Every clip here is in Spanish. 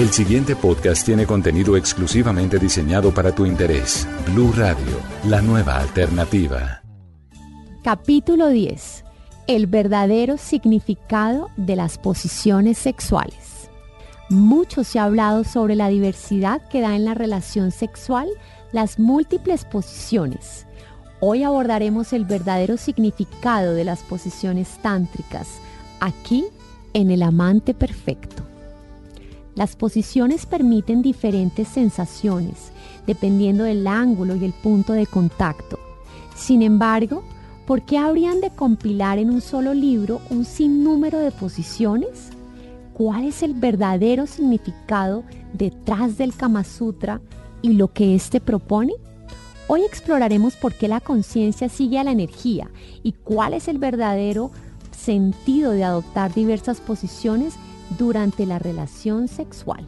El siguiente podcast tiene contenido exclusivamente diseñado para tu interés. Blue Radio, la nueva alternativa. Capítulo 10. El verdadero significado de las posiciones sexuales. Mucho se ha hablado sobre la diversidad que da en la relación sexual las múltiples posiciones. Hoy abordaremos el verdadero significado de las posiciones tántricas, aquí en el amante perfecto. Las posiciones permiten diferentes sensaciones, dependiendo del ángulo y el punto de contacto. Sin embargo, ¿por qué habrían de compilar en un solo libro un sinnúmero de posiciones? ¿Cuál es el verdadero significado detrás del Kama Sutra y lo que éste propone? Hoy exploraremos por qué la conciencia sigue a la energía y cuál es el verdadero sentido de adoptar diversas posiciones durante la relación sexual.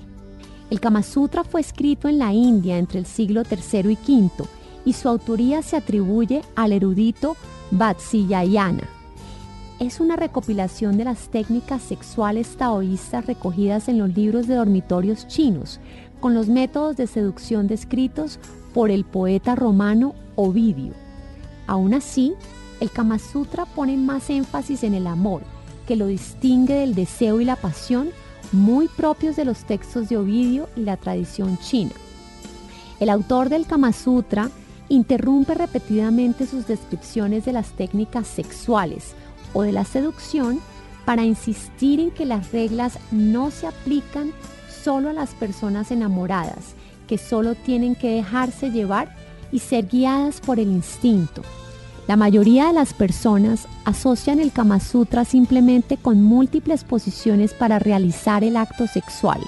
El Kama Sutra fue escrito en la India entre el siglo III y V y su autoría se atribuye al erudito Vatsyayana. Es una recopilación de las técnicas sexuales taoístas recogidas en los libros de dormitorios chinos, con los métodos de seducción descritos por el poeta romano Ovidio. Aún así, el Kama Sutra pone más énfasis en el amor, que lo distingue del deseo y la pasión muy propios de los textos de Ovidio y la tradición china. El autor del Kama Sutra interrumpe repetidamente sus descripciones de las técnicas sexuales o de la seducción para insistir en que las reglas no se aplican solo a las personas enamoradas, que solo tienen que dejarse llevar y ser guiadas por el instinto. La mayoría de las personas asocian el Kama Sutra simplemente con múltiples posiciones para realizar el acto sexual,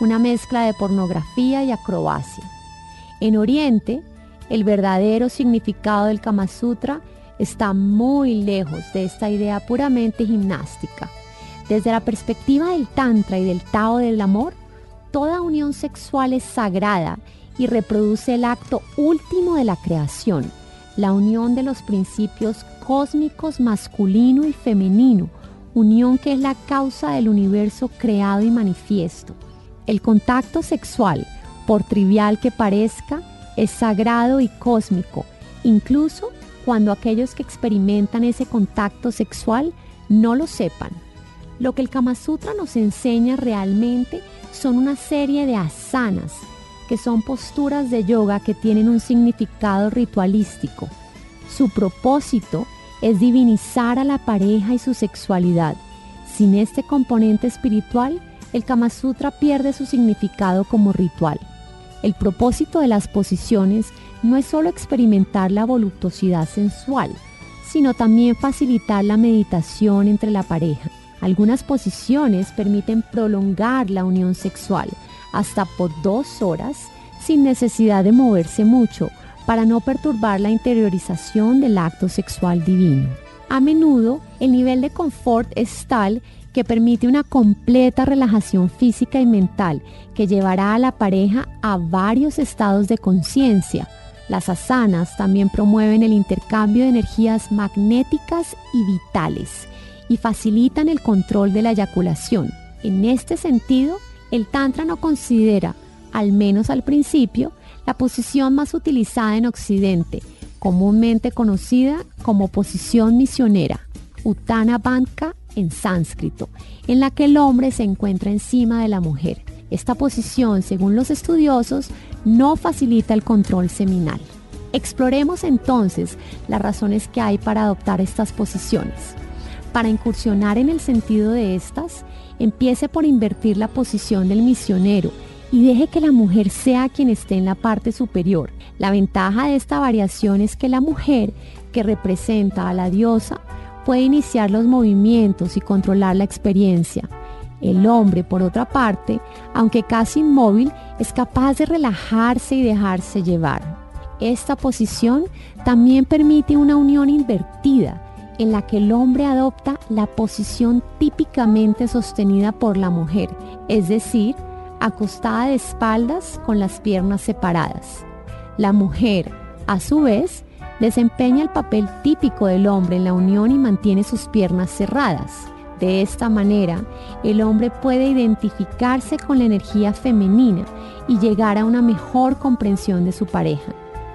una mezcla de pornografía y acrobacia. En Oriente, el verdadero significado del Kama Sutra está muy lejos de esta idea puramente gimnástica. Desde la perspectiva del Tantra y del Tao del amor, toda unión sexual es sagrada y reproduce el acto último de la creación la unión de los principios cósmicos masculino y femenino, unión que es la causa del universo creado y manifiesto. El contacto sexual, por trivial que parezca, es sagrado y cósmico, incluso cuando aquellos que experimentan ese contacto sexual no lo sepan. Lo que el Kama Sutra nos enseña realmente son una serie de asanas, que son posturas de yoga que tienen un significado ritualístico. Su propósito es divinizar a la pareja y su sexualidad. Sin este componente espiritual, el Kama Sutra pierde su significado como ritual. El propósito de las posiciones no es solo experimentar la voluptuosidad sensual, sino también facilitar la meditación entre la pareja. Algunas posiciones permiten prolongar la unión sexual, hasta por dos horas sin necesidad de moverse mucho para no perturbar la interiorización del acto sexual divino. A menudo el nivel de confort es tal que permite una completa relajación física y mental que llevará a la pareja a varios estados de conciencia. Las asanas también promueven el intercambio de energías magnéticas y vitales y facilitan el control de la eyaculación. En este sentido, el Tantra no considera, al menos al principio, la posición más utilizada en Occidente, comúnmente conocida como posición misionera, Uttana Bandha en sánscrito, en la que el hombre se encuentra encima de la mujer. Esta posición, según los estudiosos, no facilita el control seminal. Exploremos entonces las razones que hay para adoptar estas posiciones. Para incursionar en el sentido de estas, empiece por invertir la posición del misionero y deje que la mujer sea quien esté en la parte superior. La ventaja de esta variación es que la mujer, que representa a la diosa, puede iniciar los movimientos y controlar la experiencia. El hombre, por otra parte, aunque casi inmóvil, es capaz de relajarse y dejarse llevar. Esta posición también permite una unión invertida en la que el hombre adopta la posición típicamente sostenida por la mujer, es decir, acostada de espaldas con las piernas separadas. La mujer, a su vez, desempeña el papel típico del hombre en la unión y mantiene sus piernas cerradas. De esta manera, el hombre puede identificarse con la energía femenina y llegar a una mejor comprensión de su pareja.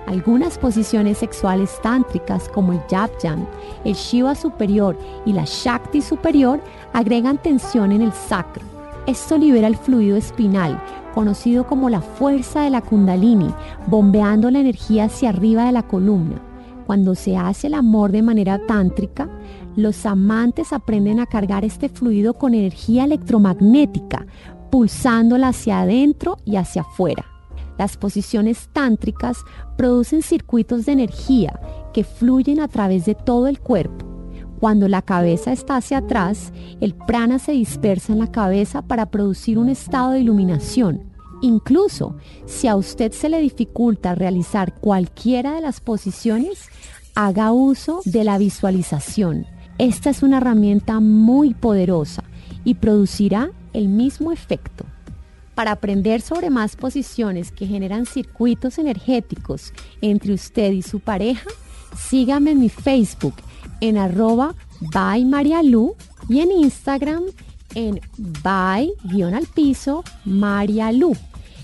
Algunas posiciones sexuales tántricas como el Yam, el Shiva superior y la Shakti superior agregan tensión en el sacro. Esto libera el fluido espinal, conocido como la fuerza de la kundalini, bombeando la energía hacia arriba de la columna. Cuando se hace el amor de manera tántrica, los amantes aprenden a cargar este fluido con energía electromagnética, pulsándola hacia adentro y hacia afuera. Las posiciones tántricas producen circuitos de energía que fluyen a través de todo el cuerpo. Cuando la cabeza está hacia atrás, el prana se dispersa en la cabeza para producir un estado de iluminación. Incluso si a usted se le dificulta realizar cualquiera de las posiciones, haga uso de la visualización. Esta es una herramienta muy poderosa y producirá el mismo efecto. Para aprender sobre más posiciones que generan circuitos energéticos entre usted y su pareja, sígame en mi Facebook en arroba by Marialu y en Instagram en by-al piso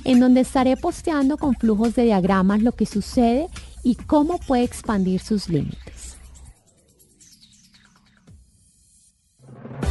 en donde estaré posteando con flujos de diagramas lo que sucede y cómo puede expandir sus límites.